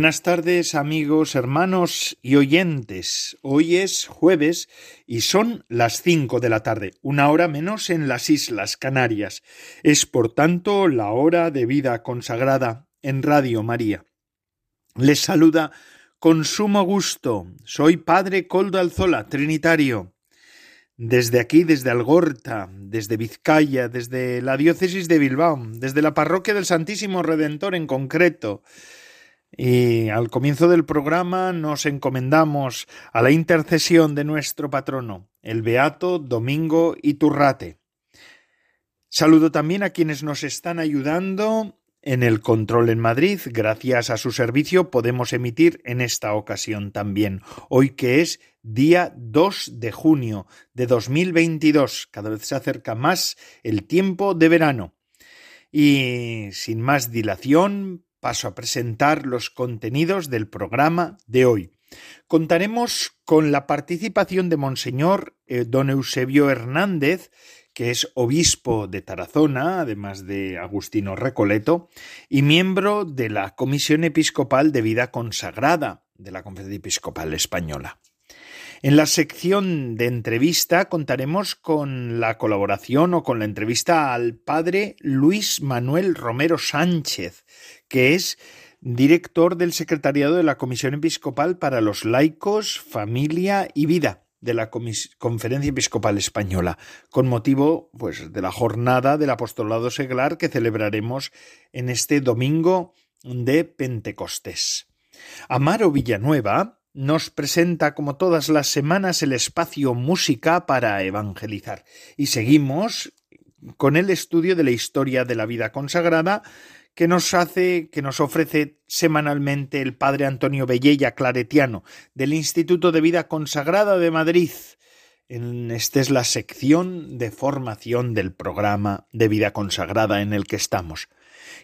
Buenas tardes amigos, hermanos y oyentes. Hoy es jueves y son las cinco de la tarde, una hora menos en las Islas Canarias. Es por tanto la hora de vida consagrada en Radio María. Les saluda con sumo gusto. Soy Padre Coldo Alzola, Trinitario. Desde aquí, desde Algorta, desde Vizcaya, desde la diócesis de Bilbao, desde la parroquia del Santísimo Redentor en concreto, y al comienzo del programa nos encomendamos a la intercesión de nuestro patrono, el Beato Domingo Iturrate. Saludo también a quienes nos están ayudando en el control en Madrid. Gracias a su servicio podemos emitir en esta ocasión también, hoy que es día 2 de junio de 2022. Cada vez se acerca más el tiempo de verano. Y sin más dilación, paso a presentar los contenidos del programa de hoy. Contaremos con la participación de Monseñor eh, don Eusebio Hernández, que es obispo de Tarazona, además de Agustino Recoleto, y miembro de la Comisión Episcopal de Vida Consagrada de la Conferencia Episcopal Española. En la sección de entrevista contaremos con la colaboración o con la entrevista al padre Luis Manuel Romero Sánchez, que es director del secretariado de la Comisión Episcopal para los Laicos, Familia y Vida de la Conferencia Episcopal Española, con motivo pues, de la jornada del apostolado seglar que celebraremos en este domingo de Pentecostés. Amaro Villanueva nos presenta como todas las semanas el espacio música para evangelizar y seguimos con el estudio de la historia de la vida consagrada que nos hace, que nos ofrece semanalmente el padre Antonio Bellella Claretiano del Instituto de Vida Consagrada de Madrid. En, esta es la sección de formación del programa de vida consagrada en el que estamos.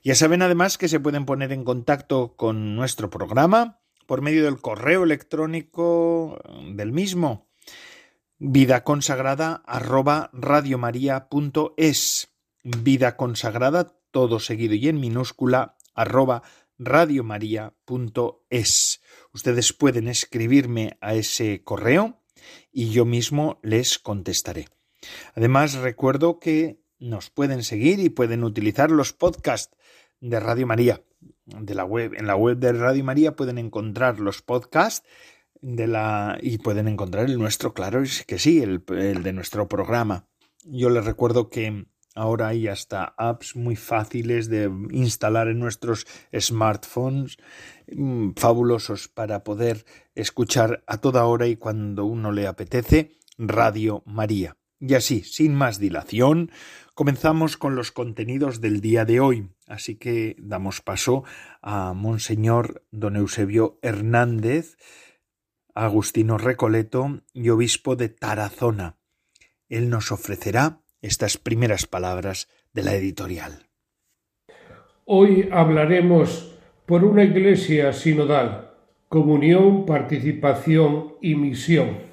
Ya saben además que se pueden poner en contacto con nuestro programa por medio del correo electrónico del mismo. vida consagrada arroba radiomaria.es vida consagrada todo seguido y en minúscula arroba radiomaria.es ustedes pueden escribirme a ese correo y yo mismo les contestaré. Además recuerdo que nos pueden seguir y pueden utilizar los podcasts de Radio María de la web. En la web de Radio María pueden encontrar los podcasts de la y pueden encontrar el nuestro, claro, es que sí, el, el de nuestro programa. Yo les recuerdo que ahora hay hasta apps muy fáciles de instalar en nuestros smartphones, mm, fabulosos para poder escuchar a toda hora y cuando uno le apetece Radio María. Y así, sin más dilación, comenzamos con los contenidos del día de hoy. Así que damos paso a Monseñor don Eusebio Hernández, Agustino Recoleto y obispo de Tarazona. Él nos ofrecerá estas primeras palabras de la editorial. Hoy hablaremos por una iglesia sinodal, comunión, participación y misión.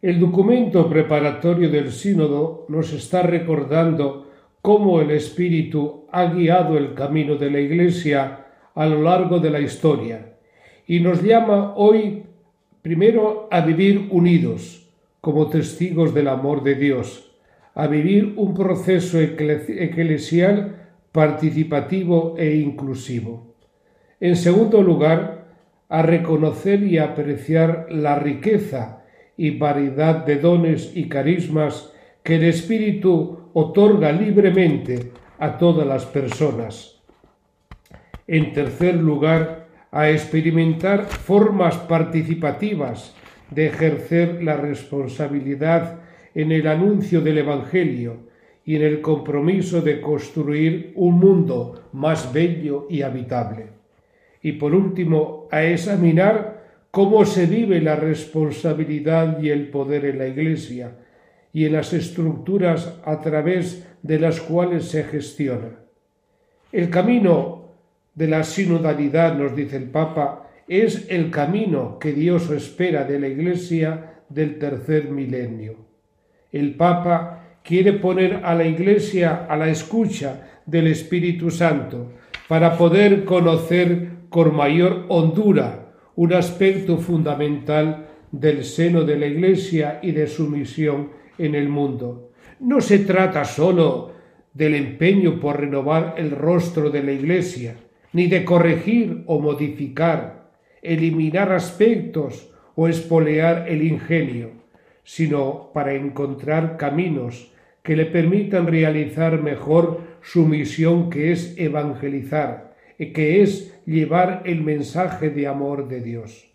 El documento preparatorio del sínodo nos está recordando cómo el Espíritu ha guiado el camino de la Iglesia a lo largo de la historia y nos llama hoy primero a vivir unidos como testigos del amor de Dios, a vivir un proceso eclesial participativo e inclusivo. En segundo lugar, a reconocer y apreciar la riqueza y variedad de dones y carismas que el Espíritu otorga libremente a todas las personas. En tercer lugar, a experimentar formas participativas de ejercer la responsabilidad en el anuncio del Evangelio y en el compromiso de construir un mundo más bello y habitable. Y por último, a examinar cómo se vive la responsabilidad y el poder en la Iglesia y en las estructuras a través de las cuales se gestiona. El camino de la sinodalidad, nos dice el Papa, es el camino que Dios espera de la Iglesia del tercer milenio. El Papa quiere poner a la Iglesia a la escucha del Espíritu Santo para poder conocer con mayor hondura un aspecto fundamental del seno de la Iglesia y de su misión en el mundo. No se trata sólo del empeño por renovar el rostro de la Iglesia, ni de corregir o modificar, eliminar aspectos o espolear el ingenio, sino para encontrar caminos que le permitan realizar mejor su misión que es evangelizar, que es llevar el mensaje de amor de Dios.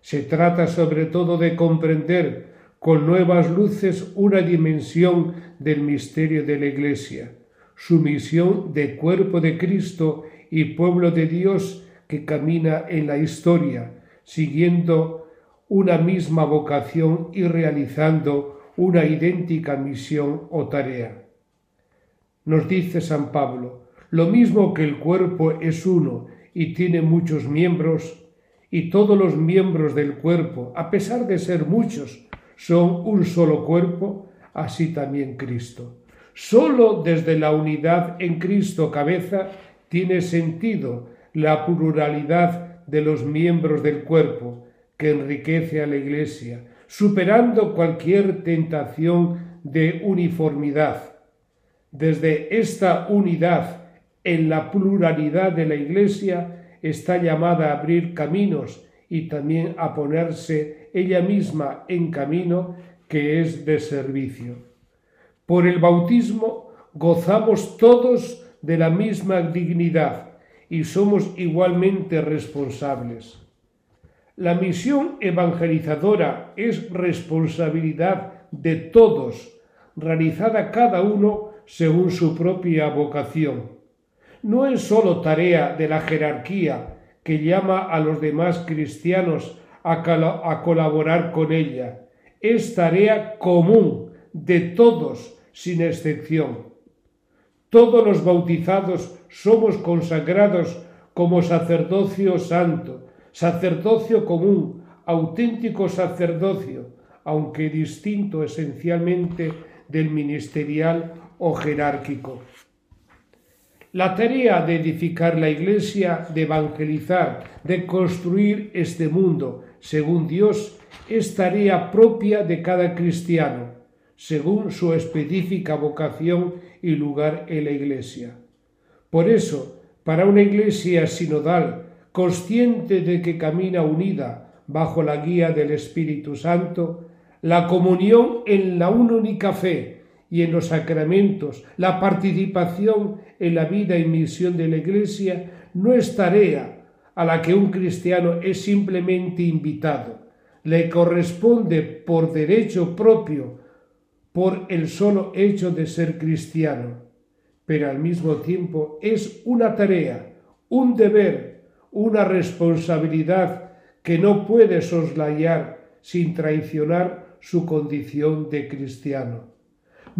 Se trata sobre todo de comprender con nuevas luces una dimensión del misterio de la Iglesia, su misión de cuerpo de Cristo y pueblo de Dios que camina en la historia, siguiendo una misma vocación y realizando una idéntica misión o tarea. Nos dice San Pablo, lo mismo que el cuerpo es uno y tiene muchos miembros, y todos los miembros del cuerpo, a pesar de ser muchos, son un solo cuerpo, así también Cristo. Solo desde la unidad en Cristo cabeza tiene sentido la pluralidad de los miembros del cuerpo que enriquece a la Iglesia, superando cualquier tentación de uniformidad. Desde esta unidad en la pluralidad de la Iglesia está llamada a abrir caminos y también a ponerse ella misma en camino que es de servicio. Por el bautismo gozamos todos de la misma dignidad y somos igualmente responsables. La misión evangelizadora es responsabilidad de todos, realizada cada uno según su propia vocación. No es sólo tarea de la jerarquía que llama a los demás cristianos a, a colaborar con ella, es tarea común de todos sin excepción. Todos los bautizados somos consagrados como sacerdocio santo, sacerdocio común, auténtico sacerdocio, aunque distinto esencialmente del ministerial o jerárquico. La tarea de edificar la Iglesia, de evangelizar, de construir este mundo según Dios, es tarea propia de cada cristiano, según su específica vocación y lugar en la Iglesia. Por eso, para una Iglesia sinodal, consciente de que camina unida bajo la guía del Espíritu Santo, la comunión en la única fe y en los sacramentos, la participación en la vida y misión de la Iglesia no es tarea a la que un cristiano es simplemente invitado, le corresponde por derecho propio, por el solo hecho de ser cristiano, pero al mismo tiempo es una tarea, un deber, una responsabilidad que no puede soslayar sin traicionar su condición de cristiano.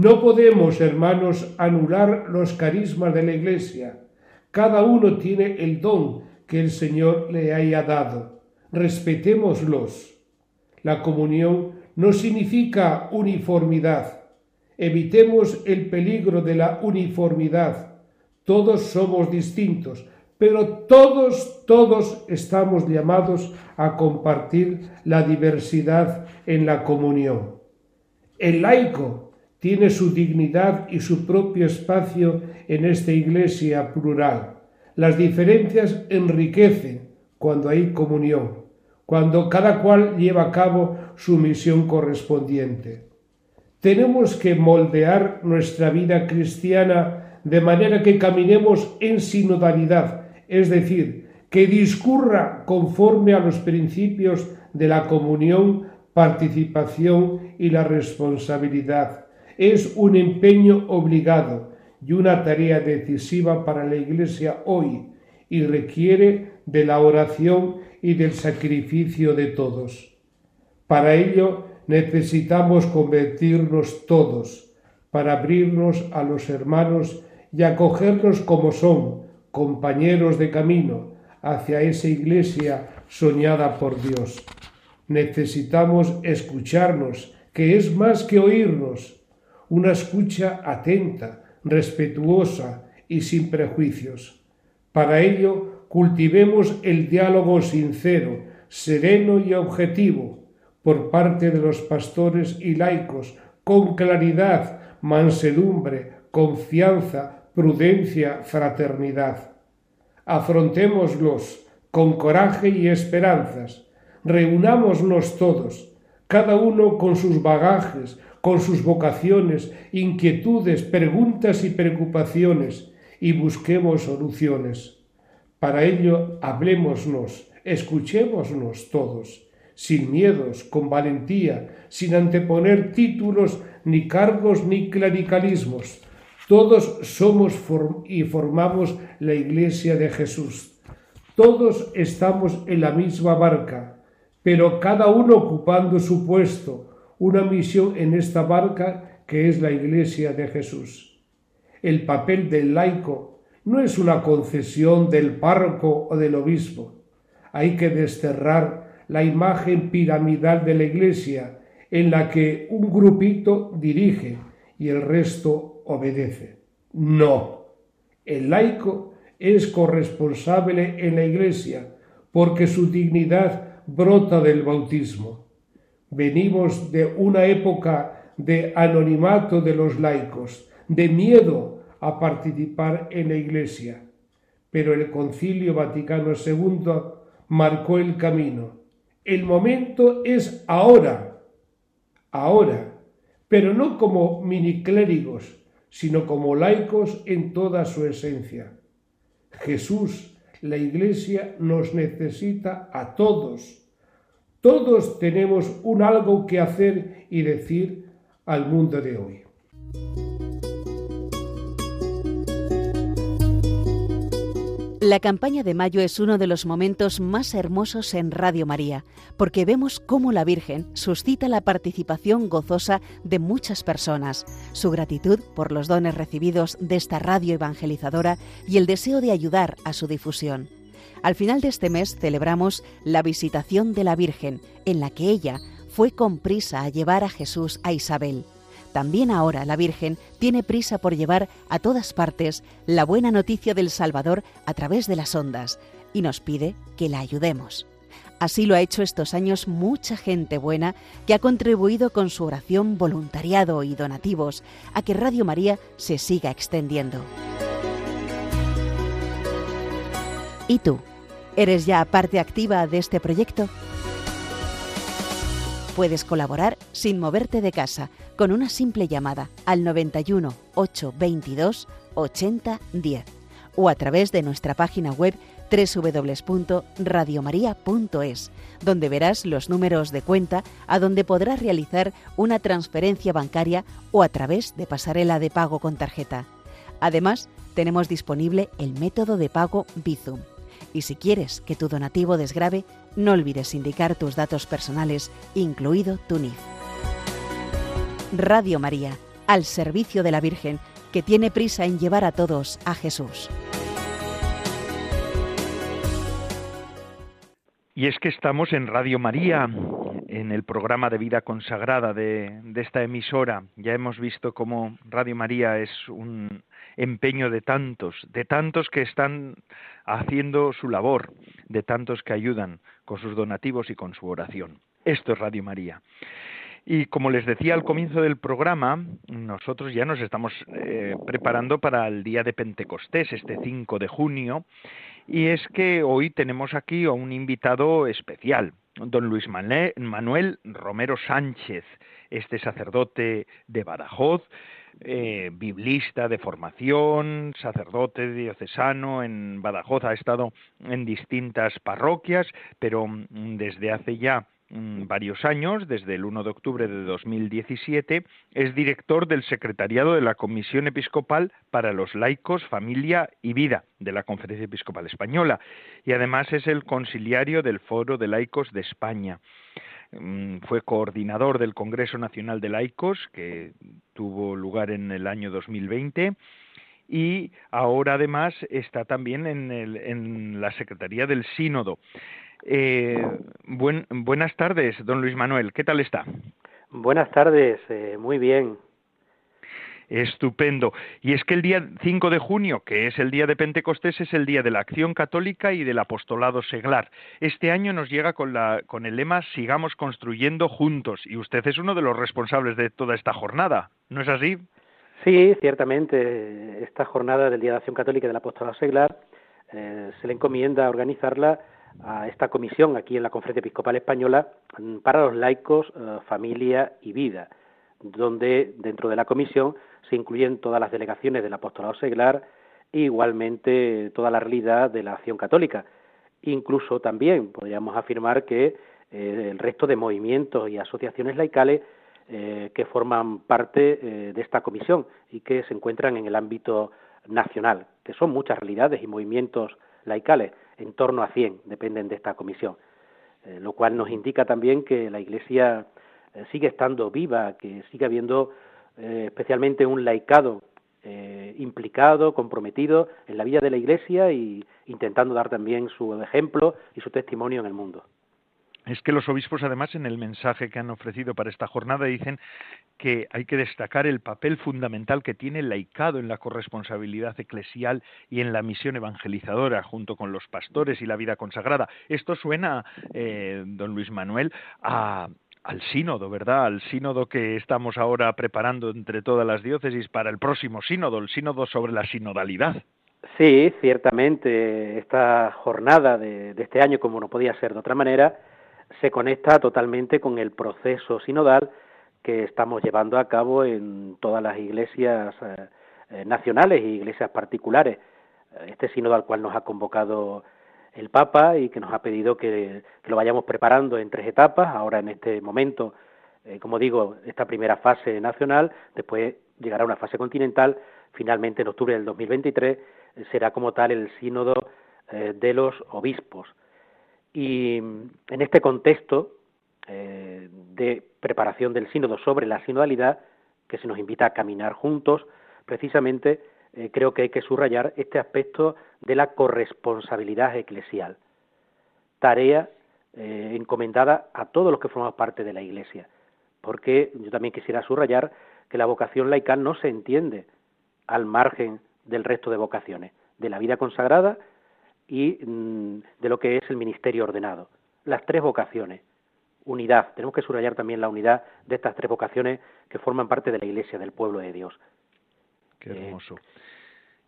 No podemos, hermanos, anular los carismas de la Iglesia. Cada uno tiene el don que el Señor le haya dado. Respetémoslos. La comunión no significa uniformidad. Evitemos el peligro de la uniformidad. Todos somos distintos, pero todos, todos estamos llamados a compartir la diversidad en la comunión. El laico tiene su dignidad y su propio espacio en esta iglesia plural. Las diferencias enriquecen cuando hay comunión, cuando cada cual lleva a cabo su misión correspondiente. Tenemos que moldear nuestra vida cristiana de manera que caminemos en sinodalidad, es decir, que discurra conforme a los principios de la comunión, participación y la responsabilidad, es un empeño obligado y una tarea decisiva para la Iglesia hoy y requiere de la oración y del sacrificio de todos. Para ello necesitamos convertirnos todos, para abrirnos a los hermanos y acogernos como son, compañeros de camino, hacia esa iglesia soñada por Dios. Necesitamos escucharnos, que es más que oírnos, una escucha atenta, respetuosa y sin prejuicios. Para ello, cultivemos el diálogo sincero, sereno y objetivo por parte de los pastores y laicos, con claridad, mansedumbre, confianza, prudencia, fraternidad. Afrontémoslos con coraje y esperanzas. Reunámonos todos, cada uno con sus bagajes, con sus vocaciones, inquietudes, preguntas y preocupaciones, y busquemos soluciones. Para ello, hablemosnos, escuchémonos todos, sin miedos, con valentía, sin anteponer títulos, ni cargos, ni clericalismos. Todos somos y formamos la Iglesia de Jesús. Todos estamos en la misma barca, pero cada uno ocupando su puesto, una misión en esta barca que es la Iglesia de Jesús. El papel del laico no es una concesión del párroco o del obispo. Hay que desterrar la imagen piramidal de la Iglesia en la que un grupito dirige y el resto obedece. No, el laico es corresponsable en la Iglesia porque su dignidad brota del bautismo. Venimos de una época de anonimato de los laicos, de miedo a participar en la Iglesia, pero el Concilio Vaticano II marcó el camino. El momento es ahora, ahora, pero no como miniclérigos, sino como laicos en toda su esencia. Jesús, la Iglesia, nos necesita a todos todos tenemos un algo que hacer y decir al mundo de hoy. La campaña de mayo es uno de los momentos más hermosos en Radio María, porque vemos cómo la Virgen suscita la participación gozosa de muchas personas, su gratitud por los dones recibidos de esta radio evangelizadora y el deseo de ayudar a su difusión. Al final de este mes celebramos la visitación de la Virgen, en la que ella fue con prisa a llevar a Jesús a Isabel. También ahora la Virgen tiene prisa por llevar a todas partes la buena noticia del Salvador a través de las ondas y nos pide que la ayudemos. Así lo ha hecho estos años mucha gente buena que ha contribuido con su oración, voluntariado y donativos a que Radio María se siga extendiendo. ¿Y tú? ¿Eres ya parte activa de este proyecto? Puedes colaborar sin moverte de casa con una simple llamada al 91 822 8010 o a través de nuestra página web www.radiomaria.es, donde verás los números de cuenta a donde podrás realizar una transferencia bancaria o a través de pasarela de pago con tarjeta. Además, tenemos disponible el método de pago Bizum y si quieres que tu donativo desgrave, no olvides indicar tus datos personales, incluido tu NIF. Radio María, al servicio de la Virgen, que tiene prisa en llevar a todos a Jesús. Y es que estamos en Radio María, en el programa de vida consagrada de, de, esta emisora. Ya hemos visto cómo Radio María es un empeño de tantos, de tantos que están haciendo su labor, de tantos que ayudan con sus donativos y con su oración. Esto es Radio María. Y como les decía al comienzo del programa, nosotros ya nos estamos eh, preparando para el día de Pentecostés, este 5 de junio, y es que hoy tenemos aquí a un invitado especial, don Luis Manuel Romero Sánchez, este sacerdote de Badajoz, eh, biblista de formación, sacerdote diocesano en Badajoz, ha estado en distintas parroquias, pero mm, desde hace ya mm, varios años, desde el 1 de octubre de 2017, es director del Secretariado de la Comisión Episcopal para los Laicos, Familia y Vida de la Conferencia Episcopal Española y además es el conciliario del Foro de Laicos de España. Mm, fue coordinador del Congreso Nacional de Laicos, que tuvo lugar en el año 2020, y ahora además está también en, la Secretaría del Sínodo. Eh, buenas tardes, don Luis Manuel, ¿qué tal está? Buenas tardes, eh, muy bien. Estupendo. Y es que el día 5 de junio, que es el día de Pentecostés, es el día de la acción católica y del apostolado seglar. Este año nos llega con, la, con el lema Sigamos construyendo juntos. Y usted es uno de los responsables de toda esta jornada, ¿no es así? Sí, ciertamente. Esta jornada del Día de Acción Católica y del Apostolado Seglar eh, se le encomienda organizarla a esta comisión aquí en la Conferencia Episcopal Española mm, para los laicos, eh, familia y vida, donde dentro de la comisión se incluyen todas las delegaciones del apostolado seglar e igualmente toda la realidad de la acción católica. Incluso también podríamos afirmar que eh, el resto de movimientos y asociaciones laicales eh, que forman parte eh, de esta comisión y que se encuentran en el ámbito nacional, que son muchas realidades y movimientos laicales, en torno a 100 dependen de esta comisión, lo cual nos indica también que la Iglesia sigue estando viva, que sigue habiendo eh, especialmente un laicado eh, implicado, comprometido en la vida de la Iglesia y intentando dar también su ejemplo y su testimonio en el mundo. Es que los obispos, además, en el mensaje que han ofrecido para esta jornada, dicen que hay que destacar el papel fundamental que tiene el laicado en la corresponsabilidad eclesial y en la misión evangelizadora, junto con los pastores y la vida consagrada. Esto suena, eh, don Luis Manuel, a, al sínodo, ¿verdad? Al sínodo que estamos ahora preparando entre todas las diócesis para el próximo sínodo, el sínodo sobre la sinodalidad. Sí, ciertamente esta jornada de, este año, como no podía ser de otra manera, se conecta totalmente con el proceso sinodal que estamos llevando a cabo en todas las iglesias eh, eh, nacionales y iglesias particulares. Este sínodo al cual nos ha convocado el Papa y que nos ha pedido que, lo vayamos preparando en tres etapas. Ahora en este momento, eh, como digo, esta primera fase nacional, después llegará una fase continental, finalmente en octubre del 2023 eh, será como tal el sínodo eh, de los obispos. Y en este contexto de preparación del sínodo sobre la sinodalidad, que se nos invita a caminar juntos, precisamente eh, creo que hay que subrayar este aspecto de la corresponsabilidad eclesial, tarea eh, encomendada a todos los que formamos parte de la Iglesia, porque yo también quisiera subrayar que la vocación laical no se entiende al margen del resto de vocaciones, de la vida consagrada y mm, de lo que es el ministerio ordenado. Las tres vocaciones, unidad, tenemos que subrayar también la unidad de estas tres vocaciones que forman parte de la Iglesia, del pueblo de Dios. Qué hermoso.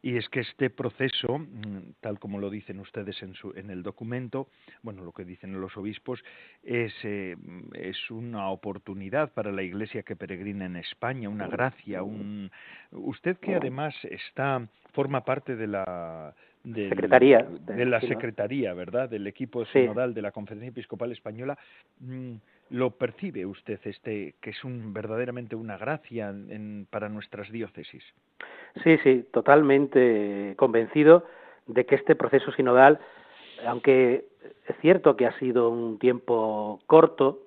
Y es que este proceso, mm, tal como lo dicen ustedes en, su, en el documento, bueno, lo que dicen los obispos, es, eh, es una oportunidad para la Iglesia que peregrina en España, una gracia. Un... Usted que además está forma parte de la secretaría de, la secretaría, ¿verdad? Del equipo sinodal de la Conferencia Episcopal Española. Mm, ¿Lo percibe usted este que es un verdaderamente una gracia para nuestras diócesis? Sí, sí, totalmente convencido de que este proceso sinodal, aunque es cierto que ha sido un tiempo corto,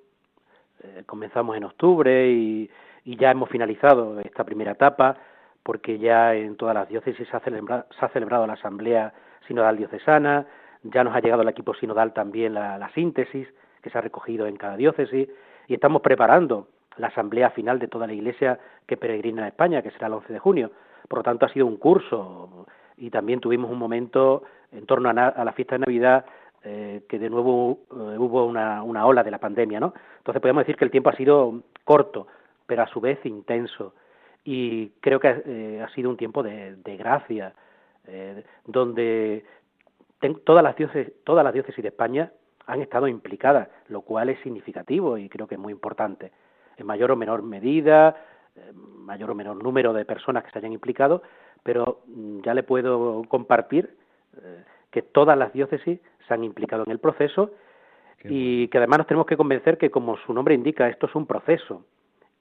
eh, comenzamos en octubre y, ya hemos finalizado esta primera etapa, porque ya en todas las diócesis se ha, celebrado la Asamblea Sinodal Diocesana, ya nos ha llegado al equipo sinodal también la síntesis, que se ha recogido en cada diócesis y estamos preparando la asamblea final de toda la Iglesia que peregrina a España, que será el 11 de junio. Por lo tanto, ha sido un curso y también tuvimos un momento en torno a, la fiesta de Navidad eh, que de nuevo eh, hubo una, ola de la pandemia, ¿no? Entonces podemos decir que el tiempo ha sido corto, pero a su vez intenso. Y creo que eh, ha sido un tiempo de, gracia, donde todas las diócesis, todas las diócesis de España han estado implicadas, lo cual es significativo y creo que es muy importante. En mayor o menor medida, mayor o menor número de personas que se hayan implicado, pero mm, ya le puedo compartir eh, que todas las diócesis se han implicado en el proceso y que además nos tenemos que convencer que, como su nombre indica, esto es un proceso.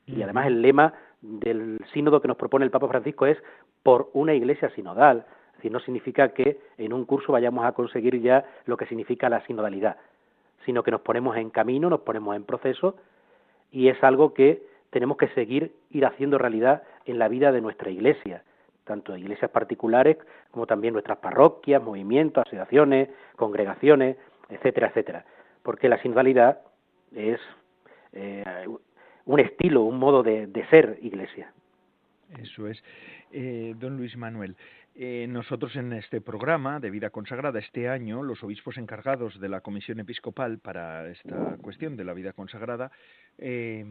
Y además el lema del sínodo que nos propone el Papa Francisco es por una iglesia sinodal. Es decir, no significa que en un curso vayamos a conseguir ya lo que significa la sinodalidad, sino que nos ponemos en camino, nos ponemos en proceso y es algo que tenemos que seguir ir haciendo realidad en la vida de nuestra iglesia, tanto iglesias particulares como también nuestras parroquias, movimientos, asociaciones, congregaciones, etcétera, etcétera. Porque la sinodalidad es eh, un estilo, un modo de, ser iglesia. Eso es. Eh, don Luis Manuel, eh, nosotros en este programa de vida consagrada este año, los obispos encargados de la Comisión Episcopal para esta cuestión de la vida consagrada eh,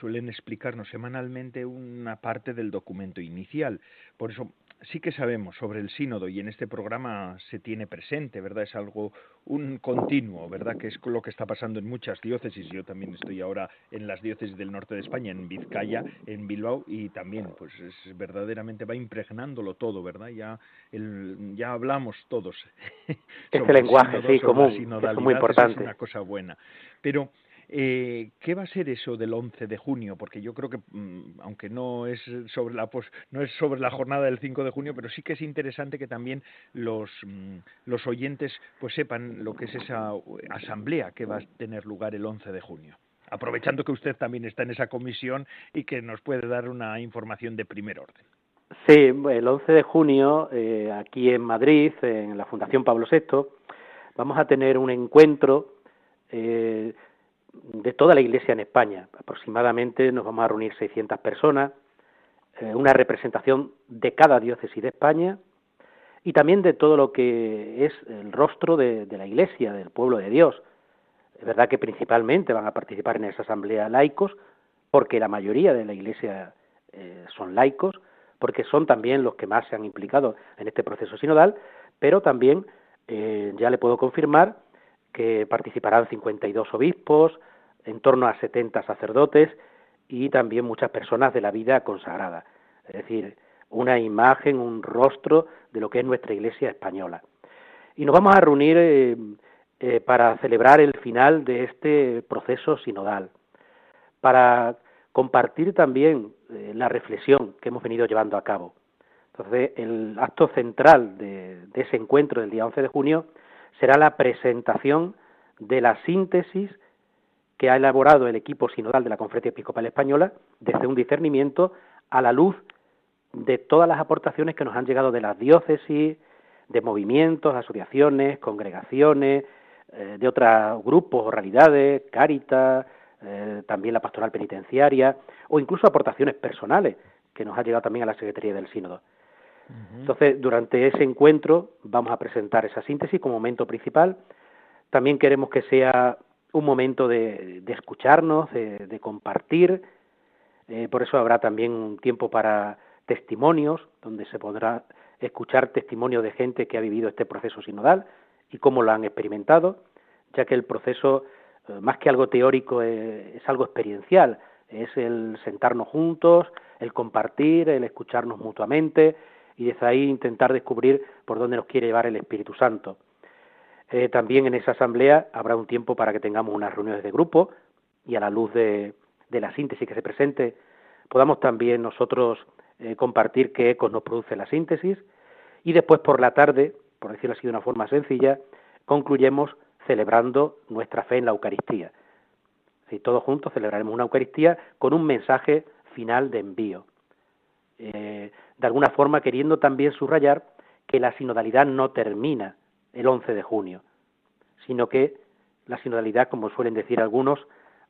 suelen explicarnos semanalmente una parte del documento inicial. Por eso sí que sabemos sobre el sínodo y en este programa se tiene presente, ¿verdad? Es algo, un continuo, ¿verdad? Que es lo que está pasando en muchas diócesis. Yo también estoy ahora en las diócesis del norte de España, en Vizcaya, en Bilbao, y también, pues es verdaderamente va impregnándolo todo, ¿verdad? Ya, el, ya hablamos todos. Este lenguaje, sí, común, es muy importante. Es una cosa buena. Pero eh, ¿Qué va a ser eso del 11 de junio? Porque yo creo que, mm, aunque no es sobre la no es sobre la jornada del 5 de junio, pero sí que es interesante que también los, mm, oyentes pues sepan lo que es esa asamblea que va a tener lugar el 11 de junio. Aprovechando que usted también está en esa comisión y que nos puede dar una información de primer orden. Sí, el 11 de junio, eh, aquí en Madrid, en la Fundación Pablo VI, vamos a tener un encuentro eh, de toda la Iglesia en España. Aproximadamente nos vamos a reunir 600 personas, eh, una representación de cada diócesis de España y también de todo lo que es el rostro de, la Iglesia, del pueblo de Dios. Es verdad que principalmente van a participar en esa asamblea laicos, porque la mayoría de la Iglesia eh, son laicos, porque son también los que más se han implicado en este proceso sinodal, pero también eh, ya le puedo confirmar que participarán 52 obispos, en torno a 70 sacerdotes y también muchas personas de la vida consagrada. Es decir, una imagen, un rostro de lo que es nuestra Iglesia española. Y nos vamos a reunir eh, eh, para celebrar el final de este proceso sinodal, para compartir también eh, la reflexión que hemos venido llevando a cabo. Entonces, el acto central de, de ese encuentro del día 11 de junio será la presentación de la síntesis que ha elaborado el equipo sinodal de la Conferencia Episcopal Española desde un discernimiento a la luz de todas las aportaciones que nos han llegado de las diócesis, de movimientos, asociaciones, congregaciones, eh, de otros grupos o realidades, Cáritas, eh, también la pastoral penitenciaria, o incluso aportaciones personales que nos ha llegado también a la Secretaría del Sínodo. Entonces, durante ese encuentro vamos a presentar esa síntesis como momento principal. También queremos que sea un momento de, escucharnos, de, compartir. Eh, por eso habrá también un tiempo para testimonios, donde se podrá escuchar testimonios de gente que ha vivido este proceso sinodal y cómo lo han experimentado, ya que el proceso, eh, más que algo teórico, eh, es algo experiencial. Es el sentarnos juntos, el compartir, el escucharnos mutuamente, y desde ahí intentar descubrir por dónde nos quiere llevar el Espíritu Santo. Eh, también en esa asamblea habrá un tiempo para que tengamos unas reuniones de grupo y a la luz de, la síntesis que se presente podamos también nosotros eh, compartir qué ecos nos produce la síntesis y después por la tarde, por decirlo así de una forma sencilla, concluyemos celebrando nuestra fe en la Eucaristía. Si todos juntos celebraremos una Eucaristía con un mensaje final de envío. Eh, de alguna forma queriendo también subrayar que la sinodalidad no termina el 11 de junio, sino que la sinodalidad, como suelen decir algunos,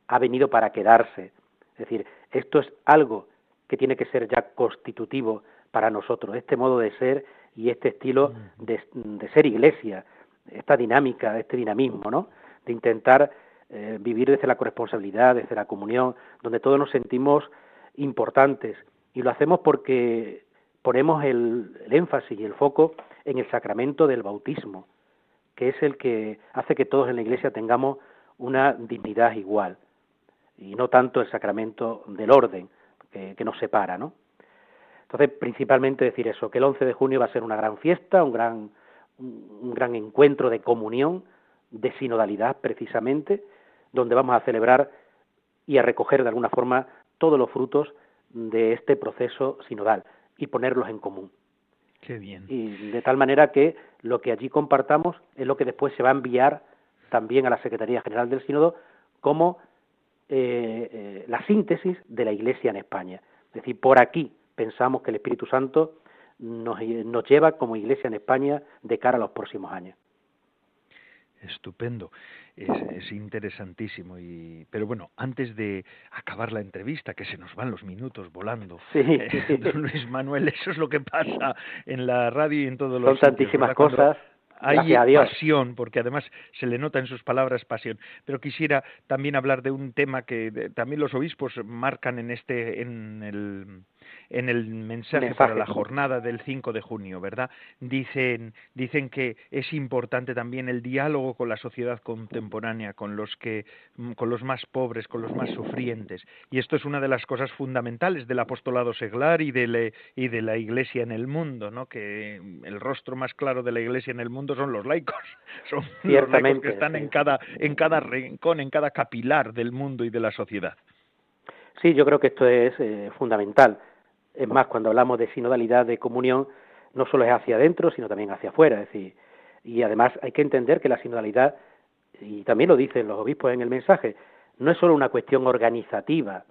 ha venido para quedarse. Es decir, esto es algo que tiene que ser ya constitutivo para nosotros, este modo de ser y este estilo de, ser iglesia, esta dinámica, este dinamismo, ¿no? De intentar eh, vivir desde la corresponsabilidad, desde la comunión, donde todos nos sentimos importantes y lo hacemos porque ponemos el, énfasis y el foco en el sacramento del bautismo, que es el que hace que todos en la Iglesia tengamos una dignidad igual, y no tanto el sacramento del orden que, nos separa, ¿no? Entonces, principalmente decir eso, que el 11 de junio va a ser una gran fiesta, un gran, un gran encuentro de comunión, de sinodalidad precisamente, donde vamos a celebrar y a recoger de alguna forma todos los frutos de este proceso sinodal y ponerlos en común. Qué bien. Y de tal manera que lo que allí compartamos es lo que después se va a enviar también a la Secretaría General del Sínodo como eh, eh, la síntesis de la Iglesia en España. Es decir, por aquí pensamos que el Espíritu Santo nos, nos lleva como Iglesia en España de cara a los próximos años. Estupendo, es, interesantísimo. Y, pero bueno, antes de acabar la entrevista, que se nos van los minutos volando, sí. Eh, Luis Manuel, eso es lo que pasa en la radio y en todos los. Son tantísimas cosas. Hay pasión, porque además se le nota en sus palabras pasión. Pero quisiera también hablar de un tema que también los obispos marcan en este, en el en el mensaje, para la jornada del 5 de junio, ¿verdad? Dicen, dicen que es importante también el diálogo con la sociedad contemporánea, con los que, mm, con los más pobres, con los más sufrientes. Y esto es una de las cosas fundamentales del apostolado seglar y de, y de la Iglesia en el mundo, ¿no? Que el rostro más claro de la Iglesia en el mundo son los laicos, son los laicos que están en cada, en cada rincón, en cada capilar del mundo y de la sociedad. Sí, yo creo que esto es eh, fundamental. Es más, cuando hablamos de sinodalidad de comunión, no solo es hacia adentro, sino también hacia afuera. Es decir, y además hay que entender que la sinodalidad, y también lo dicen los obispos en el mensaje, no es solo una cuestión organizativa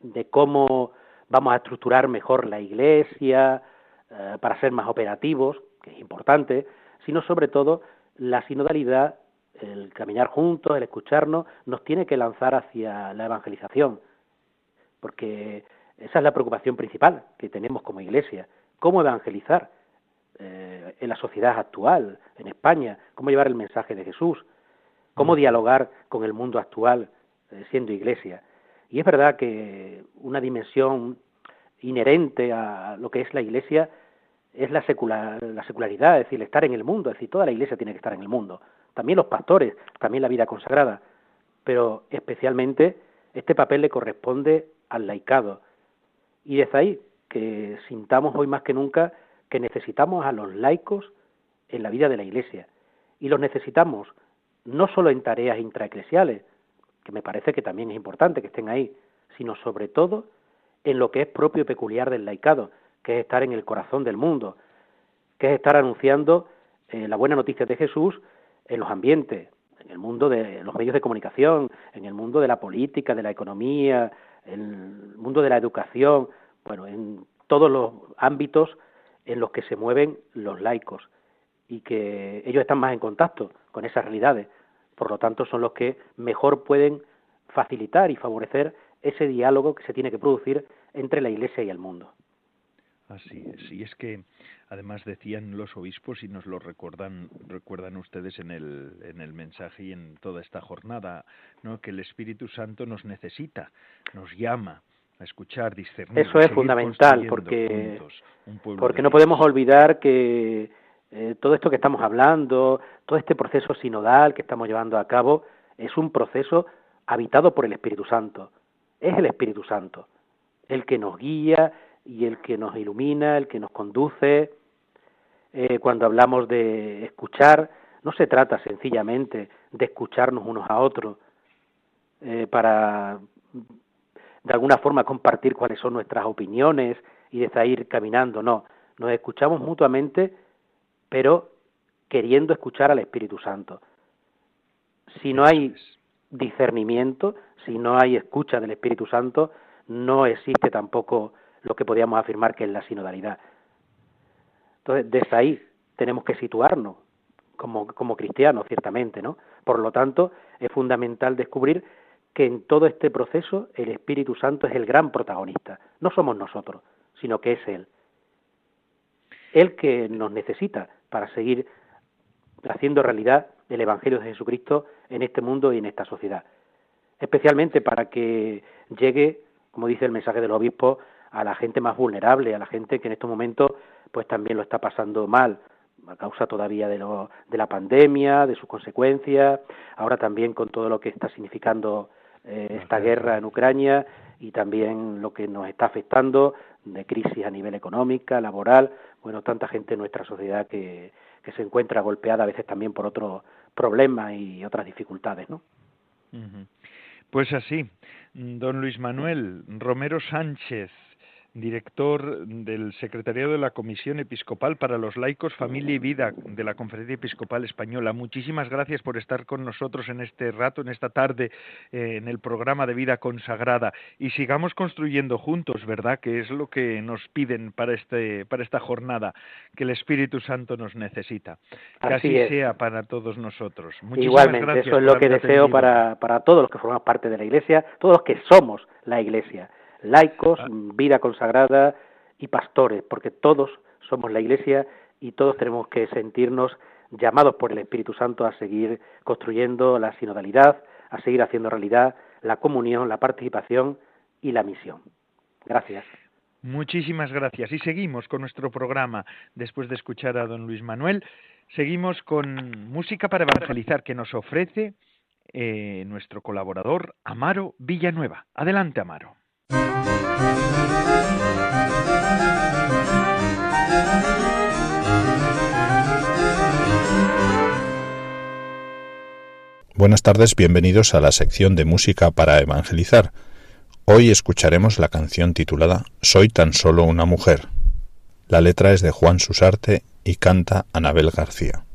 de cómo vamos a estructurar mejor la iglesia eh, para ser más operativos, que es importante, sino sobre todo la sinodalidad, el caminar juntos, el escucharnos, nos tiene que lanzar hacia la evangelización, porque esa es la preocupación principal que tenemos como Iglesia. ¿Cómo evangelizar eh, en la sociedad actual, en España? ¿Cómo llevar el mensaje de Jesús? ¿Cómo dialogar con el mundo actual eh, siendo Iglesia? Y es verdad que una dimensión inherente a lo que es la Iglesia es la, secular, la secularidad, es decir, estar en el mundo, es decir, toda la Iglesia tiene que estar en el mundo, también los pastores, también la vida consagrada, pero especialmente este papel le corresponde al laicado, y es ahí que sintamos hoy más que nunca que necesitamos a los laicos en la vida de la Iglesia. Y los necesitamos no solo en tareas intraeclesiales, que me parece que también es importante que estén ahí, sino sobre todo en lo que es propio y peculiar del laicado, que es estar en el corazón del mundo, que es estar anunciando eh, la buena noticia de Jesús en los ambientes, en el mundo de los medios de comunicación, en el mundo de la política, de la economía, el mundo de la educación, bueno, en todos los ámbitos en los que se mueven los laicos y que ellos están más en contacto con esas realidades. Por lo tanto, son los que mejor pueden facilitar y favorecer ese diálogo que se tiene que producir entre la Iglesia y el mundo. Así es. Y es que además decían los obispos y nos lo recuerdan recuerdan ustedes en el en el mensaje y en toda esta jornada, ¿no? que el Espíritu Santo nos necesita, nos llama a escuchar, discernir. Eso es fundamental porque porque no podemos olvidar que eh, todo esto que estamos hablando, todo este proceso sinodal que estamos llevando a cabo es un proceso habitado por el Espíritu Santo. Es el Espíritu Santo el que nos guía, y el que nos ilumina, el que nos conduce. Eh, cuando hablamos de escuchar, no se trata sencillamente de escucharnos unos a otros eh, para de alguna forma compartir cuáles son nuestras opiniones y de ir caminando, no, nos escuchamos mutuamente, pero queriendo escuchar al Espíritu Santo. Si no hay discernimiento, si no hay escucha del Espíritu Santo, no existe tampoco lo que podríamos afirmar que es la sinodalidad. Entonces, desde ahí tenemos que situarnos como, como cristianos, ciertamente, ¿no? Por lo tanto, es fundamental descubrir que en todo este proceso el Espíritu Santo es el gran protagonista. No somos nosotros, sino que es Él. Él que nos necesita para seguir haciendo realidad el Evangelio de Jesucristo en este mundo y en esta sociedad. Especialmente para que llegue, como dice el mensaje del obispo, a la gente más vulnerable, a la gente que en estos momentos pues también lo está pasando mal a causa todavía de, lo, de la pandemia, de sus consecuencias, ahora también con todo lo que está significando eh, esta guerra en Ucrania y también lo que nos está afectando de crisis a nivel económica, laboral, bueno, tanta gente en nuestra sociedad que, que se encuentra golpeada a veces también por otros problemas y otras dificultades, ¿no? Pues así, don Luis Manuel Romero Sánchez, director del Secretariado de la Comisión Episcopal para los Laicos, Familia y Vida de la Conferencia Episcopal Española. Muchísimas gracias por estar con nosotros en este rato, en esta tarde, eh, en el programa de Vida Consagrada. Y sigamos construyendo juntos, ¿verdad? Que es lo que nos piden para, este, para esta jornada, que el Espíritu Santo nos necesita. Que así, sea para todos nosotros. Muchísimas Igualmente, eso es lo que deseo para, para todos los que formamos parte de la Iglesia, todos los que somos la Iglesia laicos, ah. vida consagrada y pastores, porque todos somos la Iglesia y todos tenemos que sentirnos llamados por el Espíritu Santo a seguir construyendo la sinodalidad, a seguir haciendo realidad la comunión, la participación y la misión. Gracias. Muchísimas gracias. Y seguimos con nuestro programa después de escuchar a don Luis Manuel. Seguimos con música para evangelizar que nos ofrece eh, nuestro colaborador Amaro Villanueva. Adelante, Amaro. Buenas tardes, bienvenidos a la sección de música para evangelizar. Hoy escucharemos la canción titulada Soy tan solo una mujer. La letra es de Juan Susarte y canta Anabel García.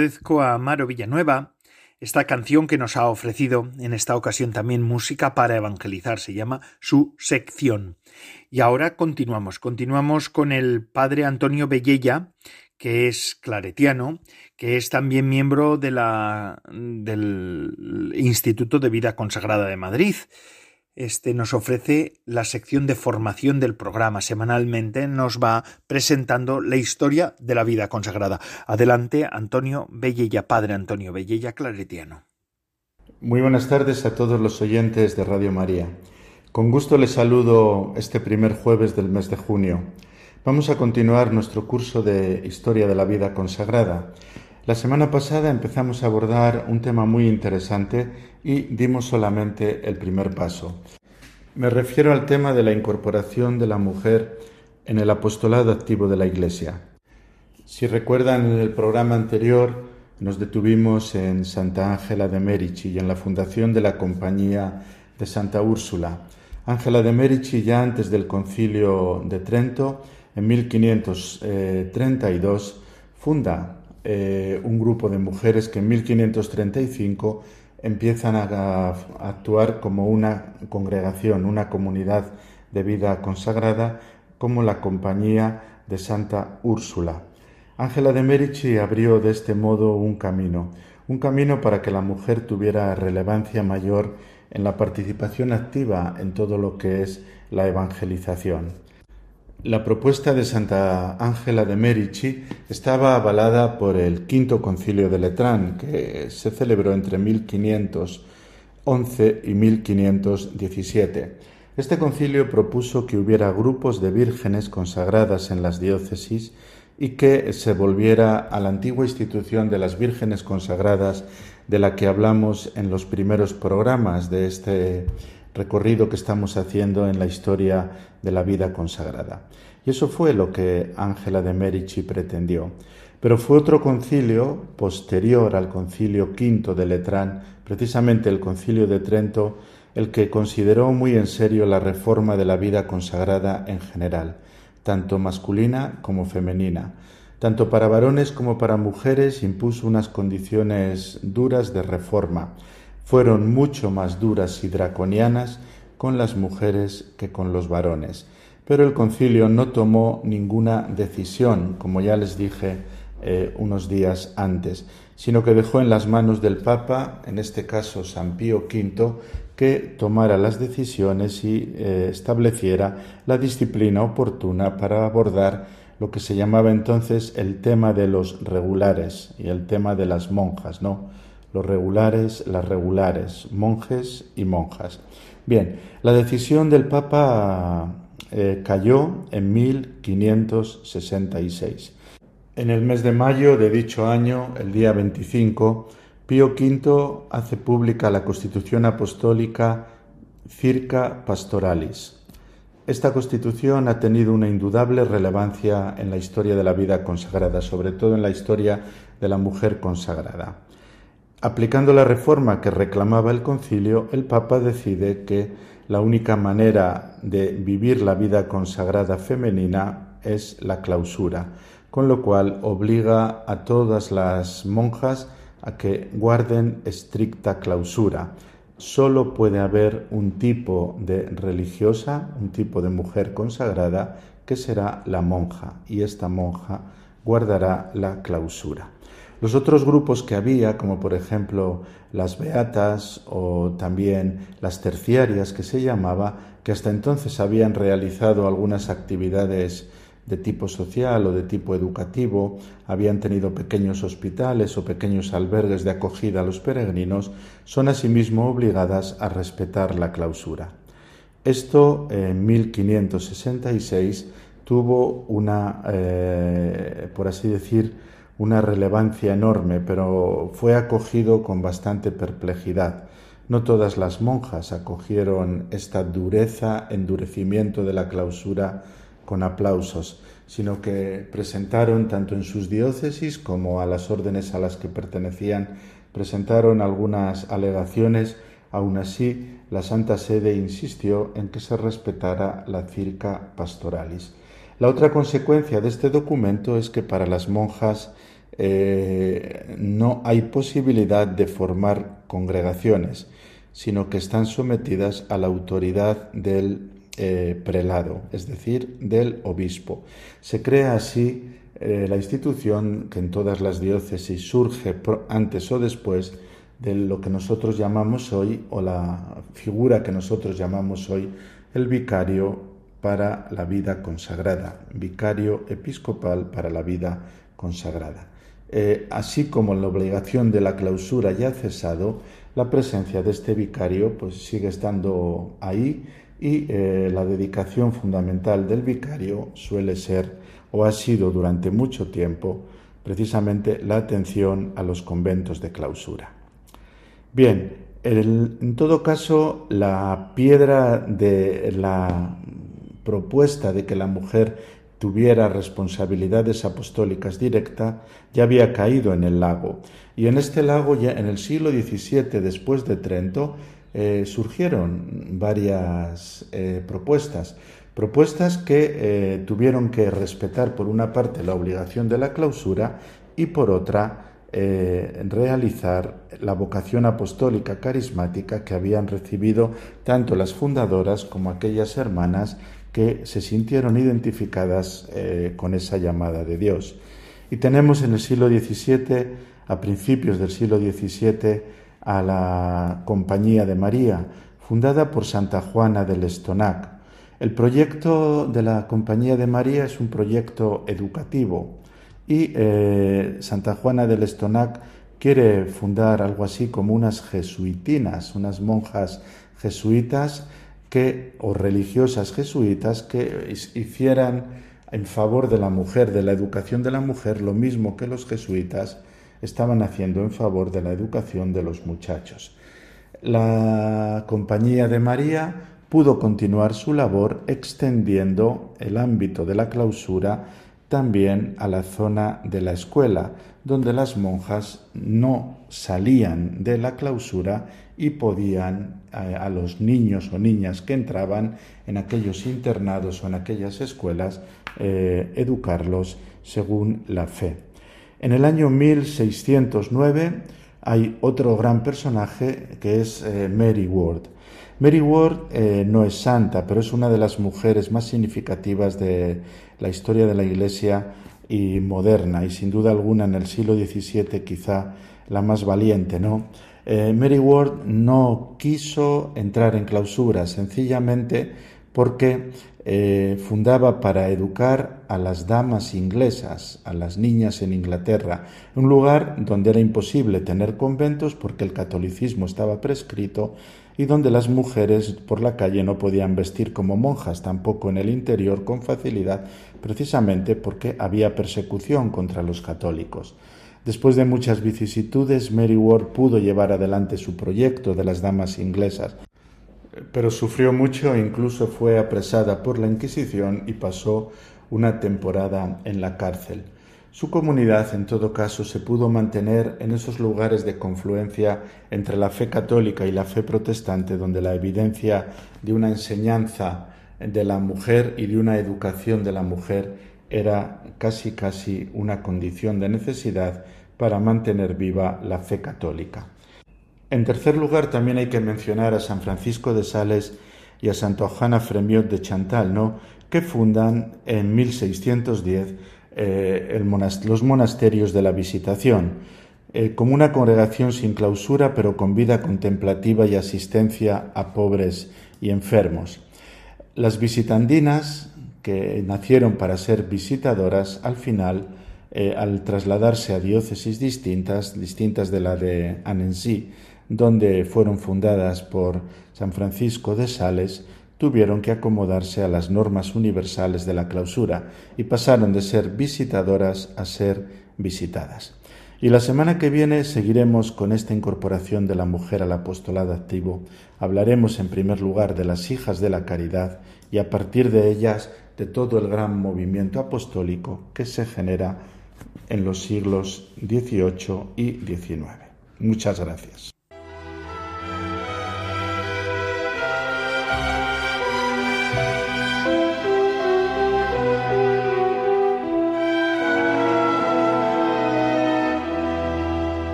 Agradezco a Maro Villanueva esta canción que nos ha ofrecido en esta ocasión también música para evangelizar, se llama su sección. Y ahora continuamos, continuamos con el padre Antonio Bellella, que es claretiano, que es también miembro de la, del Instituto de Vida Consagrada de Madrid. Este nos ofrece la sección de formación del programa. Semanalmente nos va presentando la historia de la vida consagrada. Adelante, Antonio Bellella, padre Antonio Bellella, claretiano. Muy buenas tardes a todos los oyentes de Radio María. Con gusto les saludo este primer jueves del mes de junio. Vamos a continuar nuestro curso de Historia de la Vida Consagrada. La semana pasada empezamos a abordar un tema muy interesante y dimos solamente el primer paso. Me refiero al tema de la incorporación de la mujer en el apostolado activo de la Iglesia. Si recuerdan en el programa anterior, nos detuvimos en Santa Ángela de Merici y en la fundación de la Compañía de Santa Úrsula. Ángela de Merici ya antes del concilio de Trento en 1532 funda eh, un grupo de mujeres que en 1535 empiezan a, actuar como una congregación, una comunidad de vida consagrada, como la Compañía de Santa Úrsula. Ángela de Merici abrió de este modo un camino, un camino para que la mujer tuviera relevancia mayor en la participación activa en todo lo que es la evangelización. La propuesta de Santa Ángela de Merici estaba avalada por el Quinto Concilio de Letrán, que se celebró entre 1511 y 1517. Este concilio propuso que hubiera grupos de vírgenes consagradas en las diócesis y que se volviera a la antigua institución de las vírgenes consagradas de la que hablamos en los primeros programas de este recorrido que estamos haciendo en la historia de la vida consagrada. Y eso fue lo que Ángela de Merici pretendió. Pero fue otro concilio posterior al concilio quinto de Letrán, precisamente el concilio de Trento, el que consideró muy en serio la reforma de la vida consagrada en general, tanto masculina como femenina. Tanto para varones como para mujeres impuso unas condiciones duras de reforma, fueron mucho más duras y draconianas con las mujeres que con los varones. Pero el concilio no tomó ninguna decisión, como ya les dije eh, unos días antes, sino que dejó en las manos del Papa, en este caso San Pío V, que tomara las decisiones y eh, estableciera la disciplina oportuna para abordar lo que se llamaba entonces el tema de los regulares y el tema de las monjas, ¿no? Los regulares, las regulares, monjes y monjas. Bien, la decisión del Papa eh, cayó en 1566. En el mes de mayo de dicho año, el día 25, Pío V hace pública la Constitución Apostólica Circa Pastoralis. Esta constitución ha tenido una indudable relevancia en la historia de la vida consagrada, sobre todo en la historia de la mujer consagrada. Aplicando la reforma que reclamaba el concilio, el Papa decide que la única manera de vivir la vida consagrada femenina es la clausura, con lo cual obliga a todas las monjas a que guarden estricta clausura. Solo puede haber un tipo de religiosa, un tipo de mujer consagrada, que será la monja, y esta monja guardará la clausura. Los otros grupos que había, como por ejemplo las beatas o también las terciarias que se llamaba, que hasta entonces habían realizado algunas actividades de tipo social o de tipo educativo, habían tenido pequeños hospitales o pequeños albergues de acogida a los peregrinos, son asimismo obligadas a respetar la clausura. Esto en 1566 tuvo una, eh, por así decir, una relevancia enorme, pero fue acogido con bastante perplejidad. No todas las monjas acogieron esta dureza, endurecimiento de la clausura con aplausos, sino que presentaron tanto en sus diócesis como a las órdenes a las que pertenecían, presentaron algunas alegaciones, aún así la Santa Sede insistió en que se respetara la circa pastoralis. La otra consecuencia de este documento es que para las monjas eh, no hay posibilidad de formar congregaciones, sino que están sometidas a la autoridad del eh, prelado, es decir, del obispo. Se crea así eh, la institución que en todas las diócesis surge antes o después de lo que nosotros llamamos hoy, o la figura que nosotros llamamos hoy, el vicario para la vida consagrada, vicario episcopal para la vida consagrada. Eh, así como la obligación de la clausura ya ha cesado, la presencia de este vicario pues sigue estando ahí y eh, la dedicación fundamental del vicario suele ser o ha sido durante mucho tiempo precisamente la atención a los conventos de clausura. Bien, en todo caso, la piedra de la propuesta de que la mujer tuviera responsabilidades apostólicas directas ya había caído en el lago. Y en este lago, ya en el siglo XVII, después de Trento, eh, surgieron varias eh, propuestas. Propuestas que eh, tuvieron que respetar, por una parte, la obligación de la clausura y, por otra, realizar la vocación apostólica carismática que habían recibido tanto las fundadoras como aquellas hermanas que se sintieron identificadas eh, con esa llamada de Dios. Y tenemos en el siglo XVII, a principios del siglo XVII, a la Compañía de María, fundada por Santa Juana del Estonac. El proyecto de la Compañía de María es un proyecto educativo y eh, Santa Juana del Estonac quiere fundar algo así como unas jesuitinas, unas monjas jesuitas que, o religiosas jesuitas que hicieran en favor de la mujer, de la educación de la mujer, lo mismo que los jesuitas estaban haciendo en favor de la educación de los muchachos. La Compañía de María pudo continuar su labor extendiendo el ámbito de la clausura también a la zona de la escuela, donde las monjas no salían de la clausura y podían eh, a, los niños o niñas que entraban en aquellos internados o en aquellas escuelas eh, educarlos según la fe. En el año 1609 hay otro gran personaje que es eh, Mary Ward. Mary Ward no es santa, pero es una de las mujeres más significativas de la historia de la Iglesia y moderna, y sin duda alguna en el siglo XVII quizá la más valiente, ¿no? Eh, Mary Ward no quiso entrar en clausura sencillamente porque eh, fundaba para educar a las damas inglesas, a las niñas en Inglaterra, un lugar donde era imposible tener conventos porque el catolicismo estaba prescrito y donde las mujeres por la calle no podían vestir como monjas, tampoco en el interior con facilidad, precisamente porque había persecución contra los católicos. Después de muchas vicisitudes, Mary Ward pudo llevar adelante su proyecto de las damas inglesas, pero sufrió mucho e incluso fue apresada por la Inquisición y pasó una temporada en la cárcel. Su comunidad, en todo caso, se pudo mantener en esos lugares de confluencia entre la fe católica y la fe protestante, donde la evidencia de una enseñanza de la mujer y de una educación de la mujer era casi casi una condición de necesidad para mantener viva la fe católica. En tercer lugar, también hay que mencionar a San Francisco de Sales y a Santa Johanna Fremiot de Chantal, ¿no? que fundan en 1610 eh, los monasterios de la Visitación, eh, como una congregación sin clausura, pero con vida contemplativa y asistencia a pobres y enfermos. Las visitandinas que nacieron para ser visitadoras, al final, eh, al trasladarse a diócesis distintas, distintas de la de Annecy, donde fueron fundadas por San Francisco de Sales, tuvieron que acomodarse a las normas universales de la clausura y pasaron de ser visitadoras a ser visitadas. Y la semana que viene seguiremos con esta incorporación de la mujer al apostolado activo. Hablaremos en primer lugar de las hijas de la caridad y a partir de ellas de todo el gran movimiento apostólico que se genera en los siglos XVIII y XIX. Muchas gracias.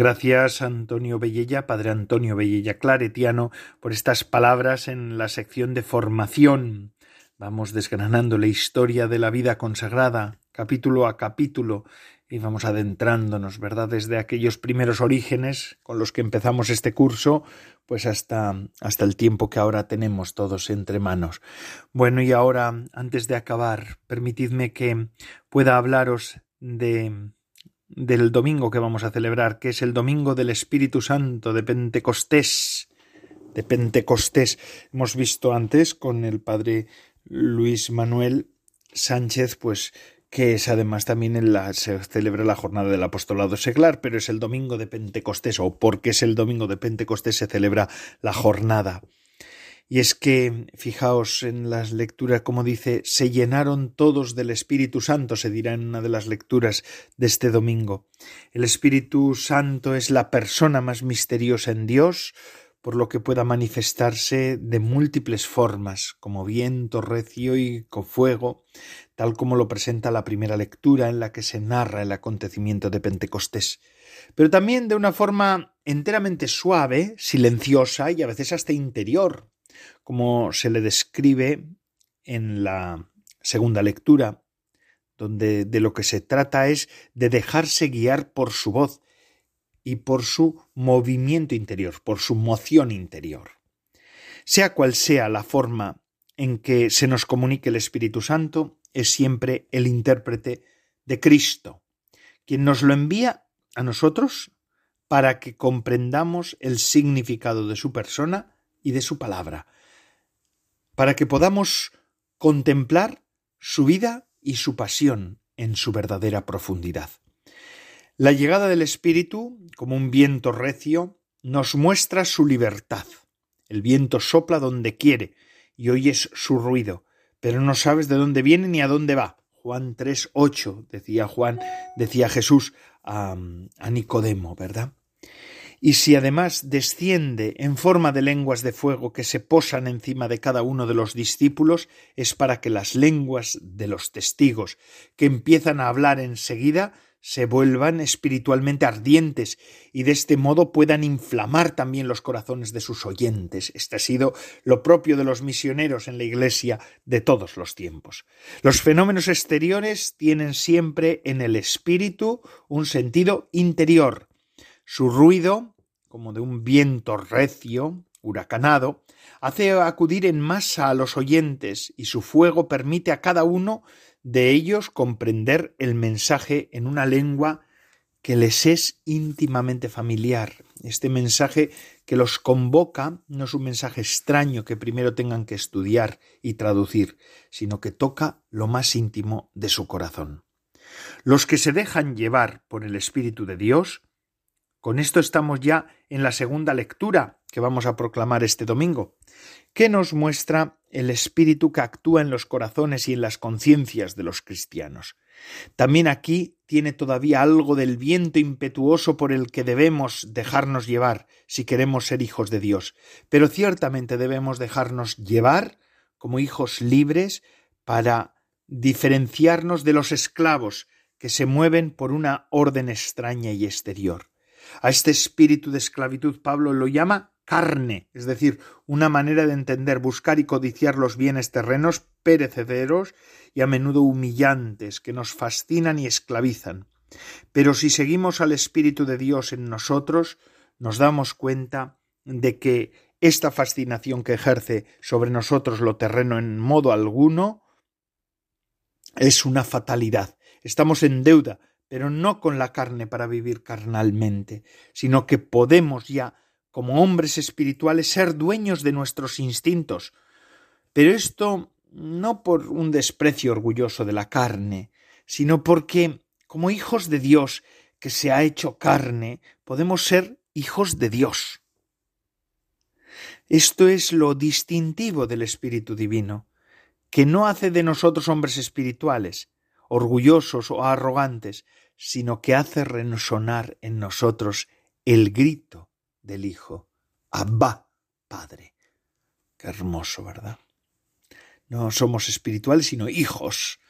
Gracias Antonio Bellella, Padre Antonio Bellella Claretiano, por estas palabras en la sección de formación. Vamos desgranando la historia de la vida consagrada, capítulo a capítulo, y vamos adentrándonos, ¿verdad? Desde aquellos primeros orígenes con los que empezamos este curso, pues hasta, hasta el tiempo que ahora tenemos todos entre manos. Bueno, y ahora, antes de acabar, permitidme que pueda hablaros de del domingo que vamos a celebrar, que es el domingo del Espíritu Santo de Pentecostés. De Pentecostés. Hemos visto antes con el padre Luis Manuel Sánchez, pues que es además también en la, se celebra la jornada del apostolado seglar, pero es el domingo de Pentecostés, o porque es el domingo de Pentecostés se celebra la jornada. Y es que, fijaos en las lecturas, como dice, se llenaron todos del Espíritu Santo, se dirá en una de las lecturas de este domingo. El Espíritu Santo es la persona más misteriosa en Dios, por lo que pueda manifestarse de múltiples formas, como viento recio y con fuego, tal como lo presenta la primera lectura en la que se narra el acontecimiento de Pentecostés, pero también de una forma enteramente suave, silenciosa y a veces hasta interior, como se le describe en la segunda lectura, donde de lo que se trata es de dejarse guiar por su voz y por su movimiento interior, por su moción interior. Sea cual sea la forma en que se nos comunique el Espíritu Santo, es siempre el intérprete de Cristo, quien nos lo envía a nosotros para que comprendamos el significado de su persona y de su palabra, para que podamos contemplar su vida y su pasión en su verdadera profundidad. La llegada del Espíritu, como un viento recio, nos muestra su libertad. El viento sopla donde quiere y oyes su ruido, pero no sabes de dónde viene ni a dónde va. Juan 3.8, decía Juan, decía Jesús a, a Nicodemo, ¿verdad? Y si además desciende en forma de lenguas de fuego que se posan encima de cada uno de los discípulos, es para que las lenguas de los testigos que empiezan a hablar enseguida se vuelvan espiritualmente ardientes y de este modo puedan inflamar también los corazones de sus oyentes. Este ha sido lo propio de los misioneros en la Iglesia de todos los tiempos. Los fenómenos exteriores tienen siempre en el espíritu un sentido interior, su ruido, como de un viento recio, huracanado, hace acudir en masa a los oyentes y su fuego permite a cada uno de ellos comprender el mensaje en una lengua que les es íntimamente familiar. Este mensaje que los convoca no es un mensaje extraño que primero tengan que estudiar y traducir, sino que toca lo más íntimo de su corazón. Los que se dejan llevar por el Espíritu de Dios con esto estamos ya en la segunda lectura que vamos a proclamar este domingo, que nos muestra el espíritu que actúa en los corazones y en las conciencias de los cristianos. También aquí tiene todavía algo del viento impetuoso por el que debemos dejarnos llevar si queremos ser hijos de Dios, pero ciertamente debemos dejarnos llevar como hijos libres para diferenciarnos de los esclavos que se mueven por una orden extraña y exterior. A este espíritu de esclavitud Pablo lo llama carne, es decir, una manera de entender, buscar y codiciar los bienes terrenos perecederos y a menudo humillantes que nos fascinan y esclavizan. Pero si seguimos al Espíritu de Dios en nosotros, nos damos cuenta de que esta fascinación que ejerce sobre nosotros lo terreno en modo alguno es una fatalidad. Estamos en deuda pero no con la carne para vivir carnalmente, sino que podemos ya, como hombres espirituales, ser dueños de nuestros instintos. Pero esto no por un desprecio orgulloso de la carne, sino porque, como hijos de Dios que se ha hecho carne, podemos ser hijos de Dios. Esto es lo distintivo del Espíritu Divino, que no hace de nosotros hombres espirituales, orgullosos o arrogantes, sino que hace resonar en nosotros el grito del Hijo, Abba, Padre. Qué hermoso, ¿verdad? No somos espirituales, sino hijos,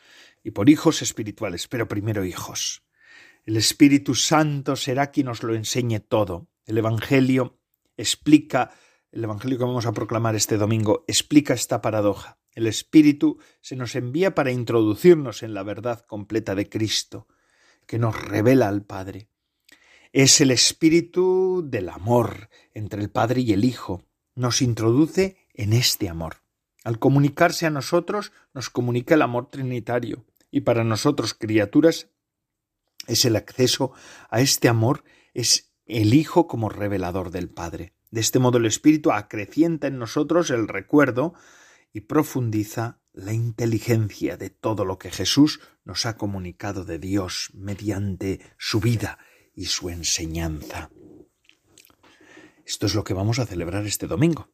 y por hijos espirituales, pero primero hijos. El Espíritu Santo será quien nos lo enseñe todo. El Evangelio explica, el Evangelio que vamos a proclamar este domingo, explica esta paradoja. El Espíritu se nos envía para introducirnos en la verdad completa de Cristo, que nos revela al Padre. Es el Espíritu del amor entre el Padre y el Hijo. Nos introduce en este amor. Al comunicarse a nosotros, nos comunica el amor trinitario, y para nosotros, criaturas, es el acceso a este amor, es el Hijo como revelador del Padre. De este modo el Espíritu acrecienta en nosotros el recuerdo y profundiza la inteligencia de todo lo que Jesús nos ha comunicado de Dios mediante su vida y su enseñanza. Esto es lo que vamos a celebrar este domingo.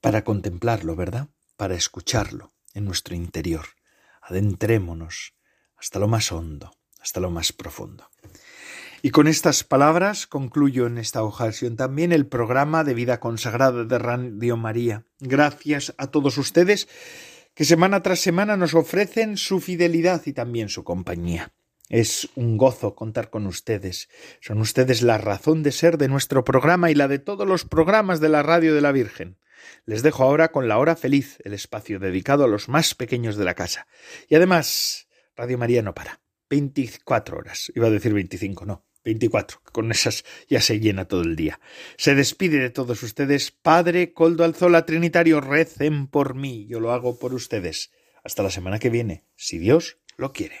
Para contemplarlo, ¿verdad? Para escucharlo en nuestro interior. Adentrémonos hasta lo más hondo, hasta lo más profundo. Y con estas palabras concluyo en esta ocasión también el programa de vida consagrada de Radio María. Gracias a todos ustedes que semana tras semana nos ofrecen su fidelidad y también su compañía. Es un gozo contar con ustedes. Son ustedes la razón de ser de nuestro programa y la de todos los programas de la Radio de la Virgen. Les dejo ahora con la hora feliz, el espacio dedicado a los más pequeños de la casa. Y además, Radio María no para. 24 horas. Iba a decir 25, no. 24, con esas ya se llena todo el día. Se despide de todos ustedes, Padre Coldo Alzola Trinitario, recen por mí, yo lo hago por ustedes. Hasta la semana que viene, si Dios lo quiere.